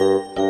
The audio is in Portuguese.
Música